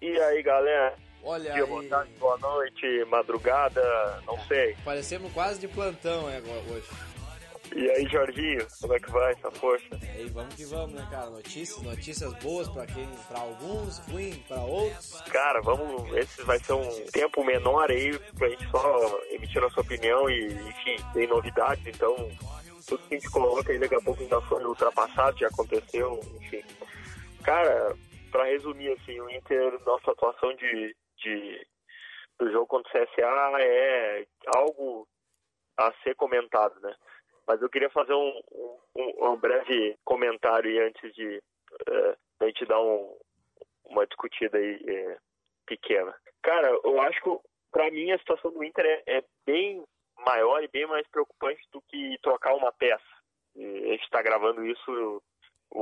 E aí, galera? Olha Dia, aí. boa tarde, boa noite, madrugada, não sei. Parecemos quase de plantão é, hoje. E aí, Jorginho, como é que vai essa força? E aí, vamos que vamos, né, cara? Notícias, notícias boas pra quem, para alguns, ruim para outros. Cara, vamos. Esse vai ser um tempo menor aí pra gente só emitir nossa opinião e, enfim, tem novidades, então tudo que a gente coloca aí daqui a pouco já foi ultrapassado, já aconteceu, enfim. Cara, pra resumir assim, o Inter, nossa atuação de, de do jogo contra o CSA é algo a ser comentado, né? Mas eu queria fazer um, um, um breve comentário aí antes de eh, a gente dar um, uma discutida aí eh, pequena. Cara, eu acho que pra mim a situação do Inter é, é bem maior e bem mais preocupante do que trocar uma peça. E a gente está gravando isso,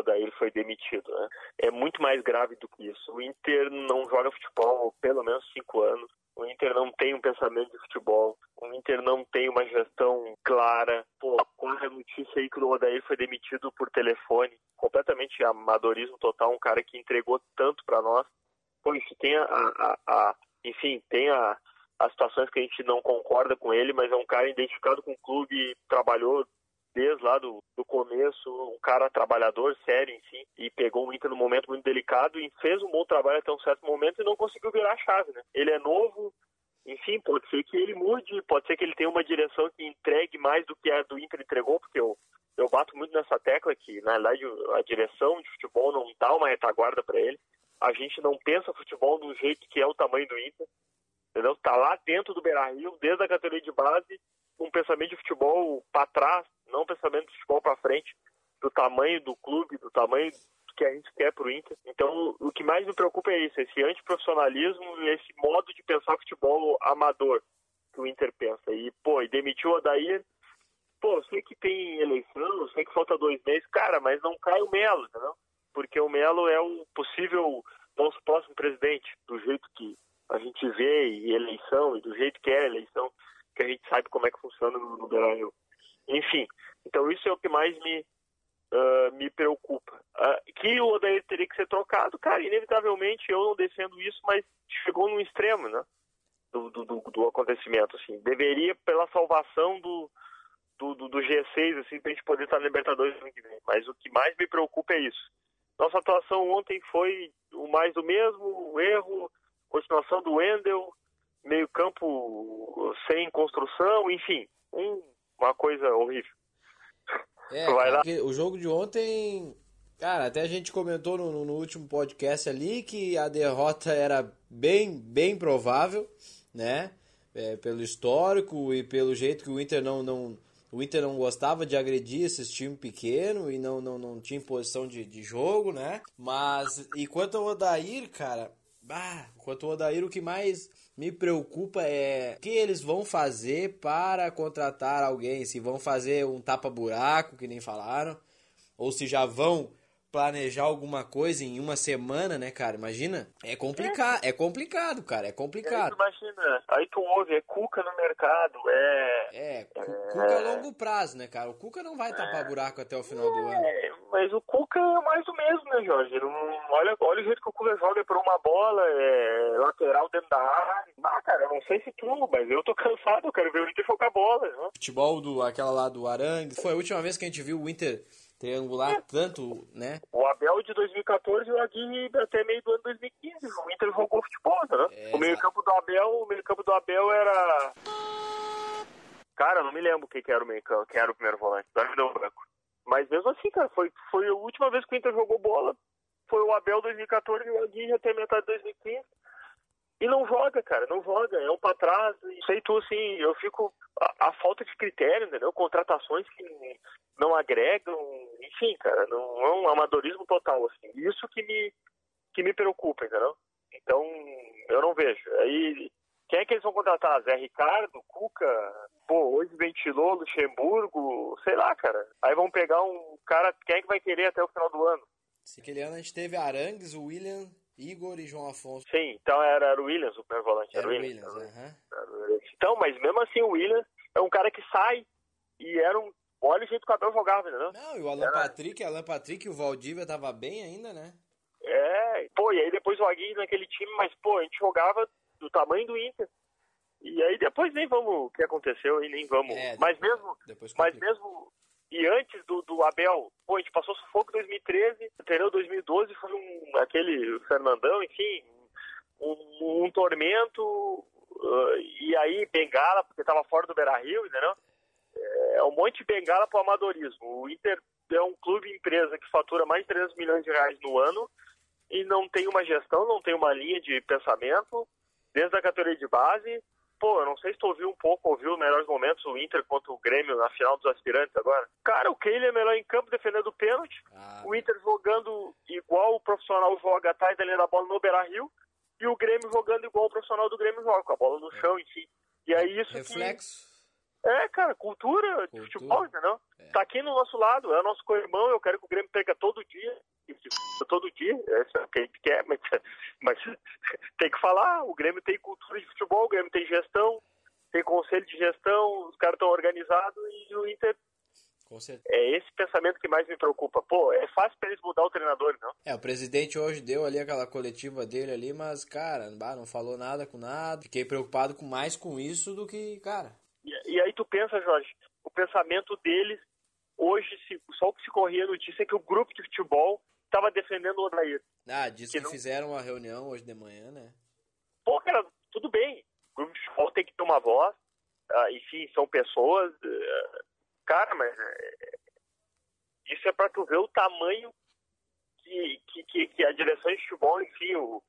o Odair foi demitido. Né? É muito mais grave do que isso. O Inter não joga futebol há pelo menos cinco anos. O Inter não tem um pensamento de futebol. O Inter não tem uma gestão clara. Pô, corre a notícia aí que o Odair foi demitido por telefone. Completamente amadorismo total. Um cara que entregou tanto para nós. Pô, isso tem a, a, a- enfim, tem a, as situações que a gente não concorda com ele, mas é um cara identificado com o clube, trabalhou desde lá do, do começo, um cara trabalhador, sério, enfim, e pegou o Inter num momento muito delicado e fez um bom trabalho até um certo momento e não conseguiu virar a chave, né? Ele é novo, enfim, pode ser que ele mude, pode ser que ele tenha uma direção que entregue mais do que a do Inter entregou, porque eu, eu bato muito nessa tecla que, na verdade, a direção de futebol não dá uma retaguarda para ele. A gente não pensa futebol do jeito que é o tamanho do Inter, entendeu? Tá lá dentro do Beira-Rio, desde a categoria de base, um pensamento de futebol para trás, não um pensamento de futebol para frente, do tamanho do clube, do tamanho que a gente quer pro Inter. Então, o que mais me preocupa é isso, esse antiprofissionalismo e esse modo de pensar futebol amador que o Inter pensa. E, pô, e demitiu o Adair, pô, sei que tem eleição, sei que falta dois meses, cara, mas não cai o Melo, entendeu? Porque o Melo é o possível nosso próximo presidente, do jeito que a gente vê e eleição, e do jeito que é a eleição, que a gente sabe como é que funciona no, no Beira-Rio. Enfim, então isso é o que mais me, ah, me preocupa. Ah, que o Odair teria que ser trocado, cara, inevitavelmente eu não defendo isso, mas chegou num extremo, né? Do, do, do, do acontecimento, assim. Deveria, pela salvação do, do, do, do G6, assim, pra gente poder estar na Libertadores no ano que vem. Mas o que mais me preocupa é isso. Nossa atuação ontem foi o mais do mesmo, o erro, continuação do Wendel, meio campo sem construção, enfim, um- uma coisa horrível. É, cara, lá. o jogo de ontem, cara, até a gente comentou no, no- no último podcast ali que a derrota era bem, bem provável, né? É, pelo histórico e pelo jeito que o Inter não, não, o Inter não gostava de agredir esses times pequenos e não, não, não tinha posição de, de jogo, né? Mas, e quanto ao Odair, cara, ah, quanto ao Odair, o que mais me preocupa é o que eles vão fazer para contratar alguém. Se vão fazer um tapa-buraco, que nem falaram, ou se já vão planejar alguma coisa em uma semana, né, cara? Imagina. É complicado, é complicado, cara, é complicado. imagina, aí tu ouve, é Cuca no mercado, é. É, Cu- Cuca a longo prazo, né, cara? O Cuca não vai tapar buraco até o final do ano. É, mas o Cuca é mais do mesmo, né, Jorge? Não, olha, olha o jeito que o Cuca joga por uma bola, é lateral dentro da área. Ah, cara, eu não sei se tu, mas eu tô cansado, eu quero ver o Inter jogar bola, né? Futebol do aquela lá do Arangues. Foi a última vez que a gente viu o Inter triangular tanto, né? O Abel de 2014 e o Aguirre até meio do ano 2015. O Inter jogou futebol, né? É, o meio campo do Abel, o meio campo do Abel era. Cara, não me lembro quem que era o meio campo, quem era o primeiro volante. Agora me deu um branco. Mas mesmo assim, cara, foi, foi a última vez que o Inter jogou bola. Foi o Abel 2014 e o Aguirre até metade de 2015. E não joga, cara, não joga, é um pra trás. E sei tu, assim, eu fico. A, a falta de critério, entendeu? Contratações que não agregam, enfim, cara, não é um amadorismo total, assim. Isso que me, que me preocupa, entendeu? Então, eu não vejo. Aí, quem é que eles vão contratar? Zé Ricardo, Cuca? Pô, hoje ventilou Luxemburgo, sei lá, cara. Aí vão pegar um cara, quem é que vai querer até o final do ano? Aquele ano a gente teve Arangues, o William, Igor e João Afonso. Sim, então era, era o Williams, o primeiro volante. Era o Williams, Williams, era. Era. Então, mas mesmo assim, o Williams é um cara que sai e era um. Olha o jeito que o Abel jogava, entendeu? Não, e o Alan Era- Patrick, Alan Patrick e o Valdívia tava bem ainda, né? É, pô, e aí depois o Aguirre naquele time, mas, pô, a gente jogava do tamanho do Inter. E aí depois nem vamos o que aconteceu e nem vamos. É, mas mesmo, mas mesmo e antes do, do Abel, pô, a gente passou sufoco em 2013, entendeu? 2012 foi um aquele Fernandão, enfim, um, um tormento uh, e aí bengala porque estava fora do Beira-Rio, entendeu? É um monte de bengala pro amadorismo. O Inter é um clube empresa que fatura mais de 300 milhões de reais no ano e não tem uma gestão, não tem uma linha de pensamento desde a categoria de base pô, eu não sei se tu ouviu um pouco, ouviu os melhores momentos o Inter contra o Grêmio na final dos aspirantes agora. Cara, o Keyle é melhor em campo defendendo o pênalti. Ah, o Inter jogando igual o profissional joga atrás da linha da bola no Beira-Rio e o Grêmio jogando igual o profissional do Grêmio joga, com a bola no é. chão, enfim. E aí isso Reflexo. Que... É, cara, cultura, cultura. de futebol, entendeu? É. Tá aqui no nosso lado, é o nosso co-irmão, eu quero que o Grêmio perca todo dia todo dia, é o que a gente quer, mas, mas tem que falar, o Grêmio tem cultura de futebol, o Grêmio tem gestão, tem conselho de gestão, os caras estão organizados e o Inter é esse pensamento que mais me preocupa. Pô, é fácil para eles mudar o treinador, não? É, o presidente hoje deu ali aquela coletiva dele ali, mas, cara, não falou nada com nada. Fiquei preocupado com mais com isso do que, cara. E, e aí tu pensa, Jorge, o pensamento deles hoje, se, só o que se corria notícia é que o grupo de futebol estava defendendo o Odair. Ah, disse que, que não... fizeram uma reunião hoje de manhã, né? Pô, cara, tudo bem. O grupo de futebol tem que ter uma voz. Uh, enfim, são pessoas. Uh, cara, mas uh, isso é para tu ver o tamanho que, que, que, a direção de futebol, enfim, o,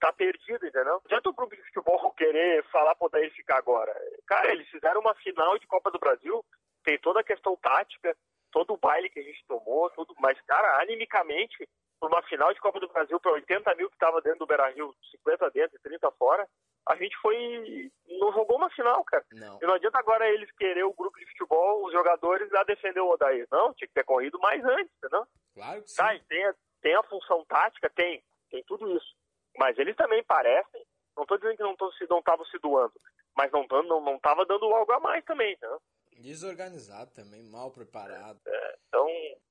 tá perdida, entendeu? Não adianta o grupo de futebol querer falar pro Odair ficar agora. Cara, eles fizeram uma final de Copa do Brasil, tem toda a questão tática, todo o baile que a gente tomou, tudo, mas, cara, animicamente, por uma final de Copa do Brasil para 80 mil que estava dentro do Beira Rio, 50 dentro e 30 fora, a gente foi. não jogou uma final, cara. Não. E não adianta agora eles querer o grupo de futebol, os jogadores, a defender o Odair. Não, tinha que ter corrido mais antes, entendeu? Claro que tá, sim. Tá, tem, a, tem a função tática, tem, tem tudo isso. Mas eles também parecem, não estou dizendo que não estavam se, se doando, mas não estavam não, não dando algo a mais também, entendeu? Desorganizado também, mal preparado. É, então,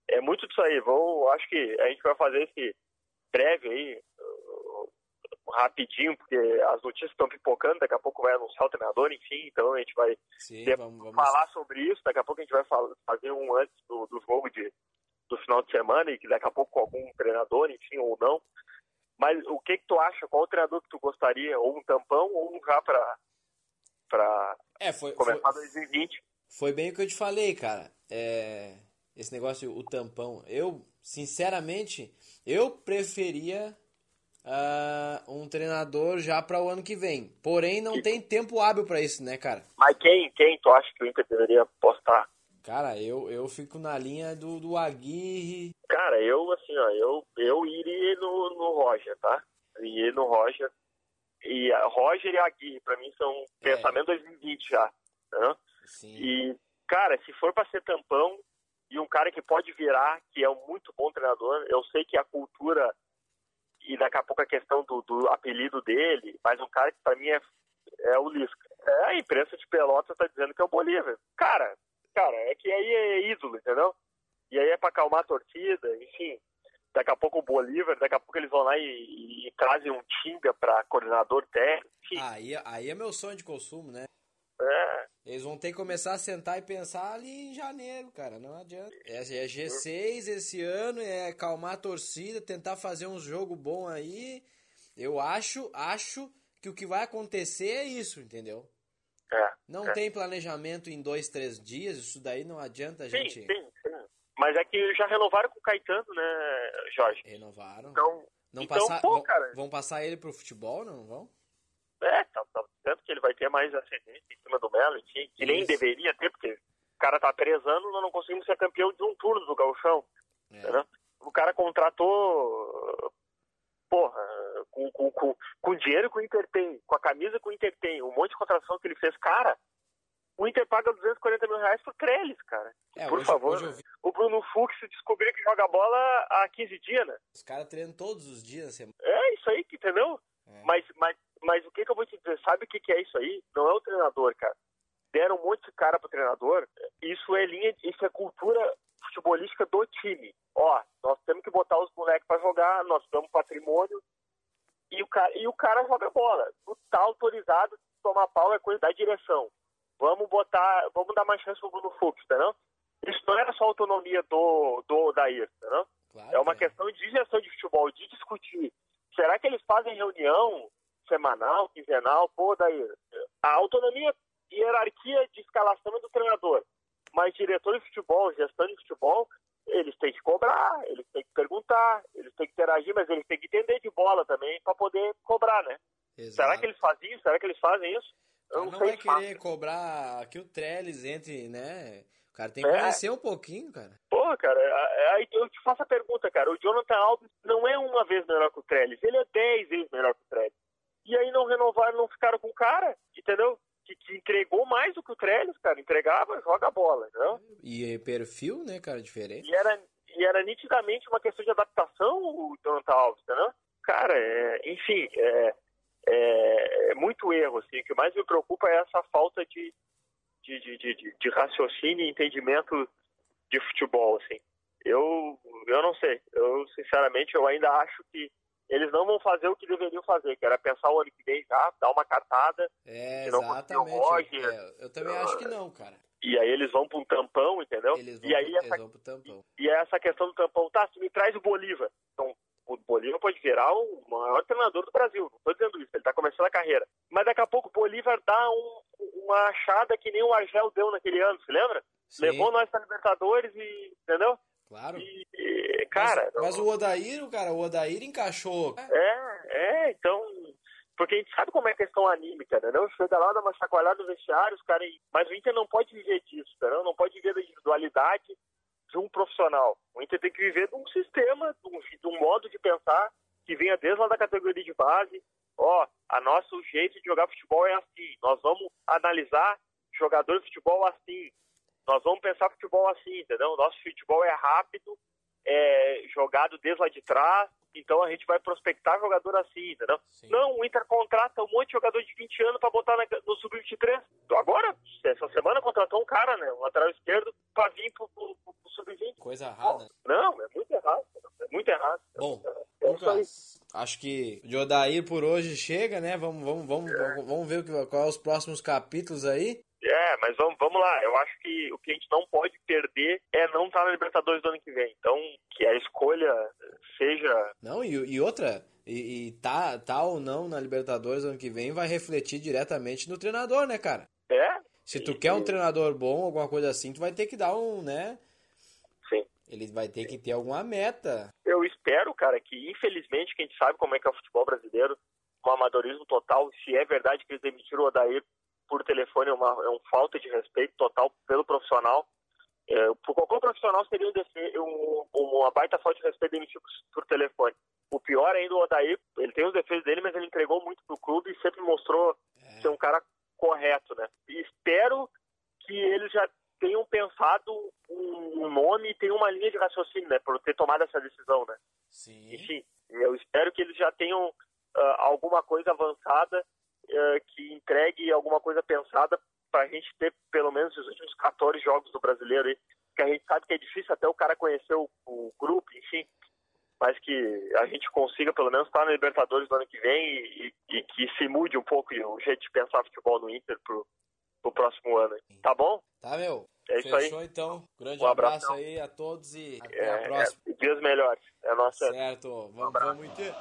é muito disso aí. Vou, acho que a gente vai fazer esse breve aí, uh, rapidinho, porque as notícias estão pipocando, daqui a pouco vai anunciar o treinador, enfim, então a gente vai Sim, vamos, vamos... falar sobre isso, daqui a pouco a gente vai fazer um antes do, do jogo de, do final de semana, e que daqui a pouco com algum treinador, enfim, ou não. Mas o que que tu acha? Qual o treinador que tu gostaria? Ou um tampão, ou um já para para é, foi, começar foi, 2020? Foi bem o que eu te falei, cara. É, esse negócio, o tampão. Eu, sinceramente, eu preferia uh, um treinador já para o ano que vem. Porém, não tem tempo hábil para isso, né, cara? Mas quem, quem tu acha que o Inter deveria postar? Cara, eu, eu fico na linha do, do Aguirre. Cara, eu, assim, ó, eu, eu iria no, no Roger, tá? Iria no Roger. E a Roger e Aguirre, pra mim, são é. pensamento 2020 já. Né? Sim. E, cara, se for para ser tampão e um cara que pode virar, que é um muito bom treinador, eu sei que a cultura e daqui a pouco a questão do, do apelido dele, mas um cara que para mim é, é o Lisca. É, a imprensa de Pelotas tá dizendo que é o Bolívar. Cara, cara, é que aí é ídolo, entendeu? E aí é para acalmar a torcida, enfim. Daqui a pouco o Bolívar, daqui a pouco eles vão lá e, e trazem um Tinga para coordenador técnico. Aí, aí é meu sonho de consumo, né? É. Eles vão ter que começar a sentar e pensar ali em janeiro, cara. Não adianta. É, é G6 esse ano, é calmar a torcida, tentar fazer um jogo bom aí. Eu acho, acho que o que vai acontecer é isso, entendeu? É, não é. tem planejamento em dois, três dias, isso daí não adianta a gente. Sim, sim, sim. Mas é que já renovaram com o Caetano, né, Jorge? Renovaram. Então, não então passar, pô, vão, cara. vão passar ele pro futebol, não vão? Tanto que ele vai ter mais ascendência em cima do Melo, enfim, que nem deveria ter, porque o cara tá três anos nós não conseguimos ser campeão de um turno do Gauchão. É. O cara contratou, porra, com, com, com, com o dinheiro que o Inter tem, com a camisa que o Inter tem, um monte de contratação que ele fez, cara, o Inter paga 240 mil reais por Trellis, cara. É, por hoje- favor. hoje vi- O Bruno Fux descobriu que joga bola há 15 dias, né? Os caras treinam todos os dias na semana. É isso aí, entendeu? É. Mas, mas, mas o que, que eu vou te dizer? Sabe o que, que é isso aí? Não é o treinador, cara. Deram um monte de cara pro treinador. Isso é linha, isso é cultura futebolística do time. Ó, nós temos que botar os moleques para jogar, nós temos patrimônio e o cara, e o cara joga bola. Tu tá autorizado, tomar pau é coisa da direção. Vamos botar, vamos dar mais chance pro Bruno Fux, entendeu? Isso não era só autonomia do, do Dair, entendeu? Claro, é uma é. questão de gestão de futebol, de discutir. Será que eles fazem reunião semanal, quinzenal? Pô, Dair, a autonomia e hierarquia de escalação é do treinador. Mas diretor de futebol, gestão de futebol, eles têm que cobrar, eles têm que perguntar, eles têm que interagir, mas eles têm que entender de bola também para poder cobrar, né? Exato. Será que eles fazem isso? Será que eles fazem isso? Eu não, não vai querer cobrar que o Trellis entre, né? O cara tem que é. conhecer um pouquinho, cara. Porra, cara, aí eu te faço a pergunta, cara. O Jonathan Alves não é uma vez melhor que o Trellis, ele é dez vezes melhor que o Trellis. E aí não renovaram, não ficaram com o cara, entendeu? Que, que, entregou mais do que o Trellis, cara. Entregava, joga a bola, entendeu? E perfil, né, cara, diferente. E era, e era nitidamente uma questão de adaptação o Jonathan Alves, entendeu? Cara, é, enfim, é, é, é, muito erro. Assim. O que mais me preocupa é essa falta de, de, de, de, de raciocínio e entendimento de futebol. Assim. Eu, eu não sei. Eu, sinceramente, eu ainda acho que eles não vão fazer o que deveriam fazer, que era pensar o ano que vem já, dar uma catada. É, exatamente. Roger, é, eu também acho que não, cara. E aí eles vão para um tampão, entendeu? Eles vão, e aí essa, pro tampão. E, e essa questão do tampão, tá, se me traz o Bolívar. Então, o Bolívar pode virar o maior treinador do Brasil. Não estou dizendo isso, ele está começando a carreira. Mas daqui a pouco o Bolívar dá um, uma achada que nem o Argel deu naquele ano, se lembra? Sim. Levou nós para Libertadores e. Entendeu? Claro. E, e cara. Mas, mas, o Odair, cara, o Odair encaixou. É, é, então. Porque a gente sabe como é a questão anímica, né? Não chega lá, dá uma chacoalhada no vestiário, os caras. Mas o Inter não pode viver disso, né? não pode viver da individualidade de um profissional. O Inter tem que viver de um sistema, de um, de um modo de pensar que venha desde lá da categoria de base. Ó, a nosso jeito de jogar futebol é assim. Nós vamos analisar jogador de futebol assim. Nós vamos pensar futebol assim, entendeu? Nosso futebol é rápido, é jogado desde lá de trás, então a gente vai prospectar jogador assim, entendeu? Sim. Não, o Inter contrata um monte de jogador de 20 anos para botar na, no sub-23. Agora, essa semana contratou um cara, né? Um lateral esquerdo, para vir pro, pro, pro sub-20. Coisa errada. Não, é muito errado. É muito errado. Bom, é Lucas, acho que o Odair por hoje chega, né? Vamos, vamos, vamos, é. vamos ver qual é os próximos capítulos aí. É, mas vamos, vamos lá. Eu acho que o que a gente não pode perder é não estar na Libertadores do ano que vem. Então, que a escolha seja. Não, e, e outra, e, e, tá, tá ou não na Libertadores ano que vem vai refletir diretamente no treinador, né, cara? É. Se tu e, quer um treinador bom, alguma coisa assim, tu vai ter que dar um, né? Sim. Ele vai ter que ter alguma meta. Eu espero, cara, que infelizmente, que a gente sabe como é que é o futebol brasileiro, um amadorismo total, se é verdade que eles demitiram o Odair por telefone é uma, é uma falta de respeito total pelo profissional. É, por qualquer profissional seria um, um, uma baita falta de respeito demitir por, por telefone. O pior ainda, o Odair, ele tem os defeitos dele, mas ele entregou muito pro clube e sempre mostrou é. ser um cara correto, né? E espero que eles já tenham pensado um, nome e tenham uma linha de raciocínio, né? Por ter tomado essa decisão, né? Sim. Enfim, eu espero que eles já tenham uh, alguma coisa avançada uh, que entregue alguma coisa pensada para a gente ter pelo menos os últimos 14 jogos do brasileiro aí, que a gente sabe que é difícil até o cara conhecer o, o grupo, enfim, mas que a gente consiga pelo menos estar na Libertadores do ano que vem e, e, e, que se mude um pouco o jeito de pensar futebol no Inter pro, pro próximo ano. Tá bom? Tá, meu. É isso Fechou, aí. então. Grande um abraço aí a todos e até é, a próxima. É, dias melhores. É nossa. Certo. Vamos, um vamos Inter.